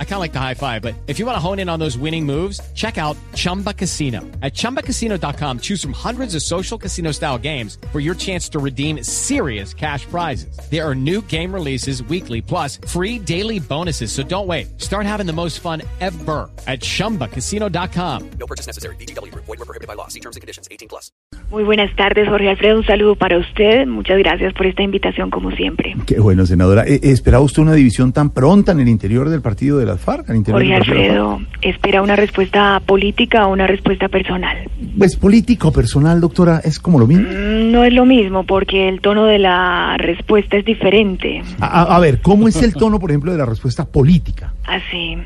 I kind of like the high five, but if you want to hone in on those winning moves, check out Chumba Casino. At chumbacasino.com, choose from hundreds of social casino style games for your chance to redeem serious cash prizes. There are new game releases weekly, plus free daily bonuses. So don't wait. Start having the most fun ever at chumbacasino.com. No purchase necessary. BGW. Void were prohibited by law. See terms and conditions. 18 plus. Muy buenas tardes, Jorge Alfredo. Un saludo para usted. Muchas gracias por esta invitación, como siempre. Qué bueno, senadora. Eh, ¿Esperaba usted una división tan pronta en el interior del partido de las FARC? al interior Jorge de Alfredo, ¿espera una respuesta política o una respuesta personal? Pues político, personal, doctora, es como lo mismo. Mm, No es lo mismo porque el tono de la respuesta es diferente. A, a- a ver, ¿cómo es el tono, por ejemplo, de la respuesta política? Así.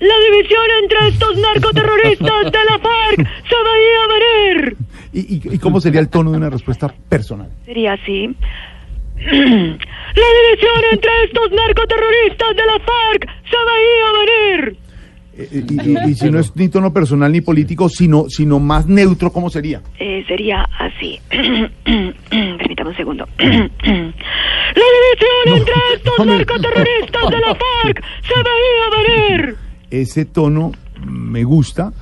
La división entre estos narcoterroristas de la FARC se veía venir. ¿Y, y- y cómo sería el tono de una respuesta personal? Sería así. La división entre estos narcoterroristas de la FARC se veía venir. Eh, eh, y, y- y si no es ni tono personal ni político, sino, sino más neutro, ¿cómo sería? Eh, sería así. Permítame un segundo. La división entre estos no narcoterroristas de la FARC se veía venir. Ese tono me gusta,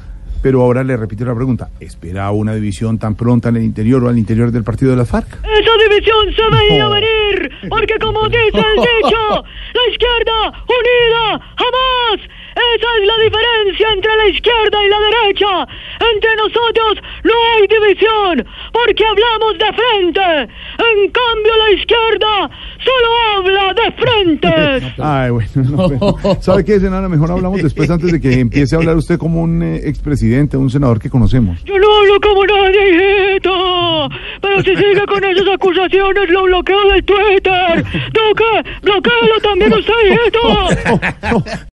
pero ahora le repito la pregunta. ¿Espera una división tan pronta en el interior o al interior del partido de las FARC? Esa división se veía No. venir, porque como dice el dicho, la izquierda unida jamás. Esa es la diferencia entre la izquierda y la derecha. Entre nosotros no hay división, porque hablamos de frente. En cambio la izquierda solo habla de frente. Ay, bueno, no, pero, ¿sabe qué, senadora? Mejor hablamos después antes de que empiece a hablar usted como un eh, expresidente, un senador que conocemos. Yo no hablo como nadie, hijito. Pero si sigue con esas acusaciones, lo bloqueo del Twitter. Duque, bloquealo también usted, hijito.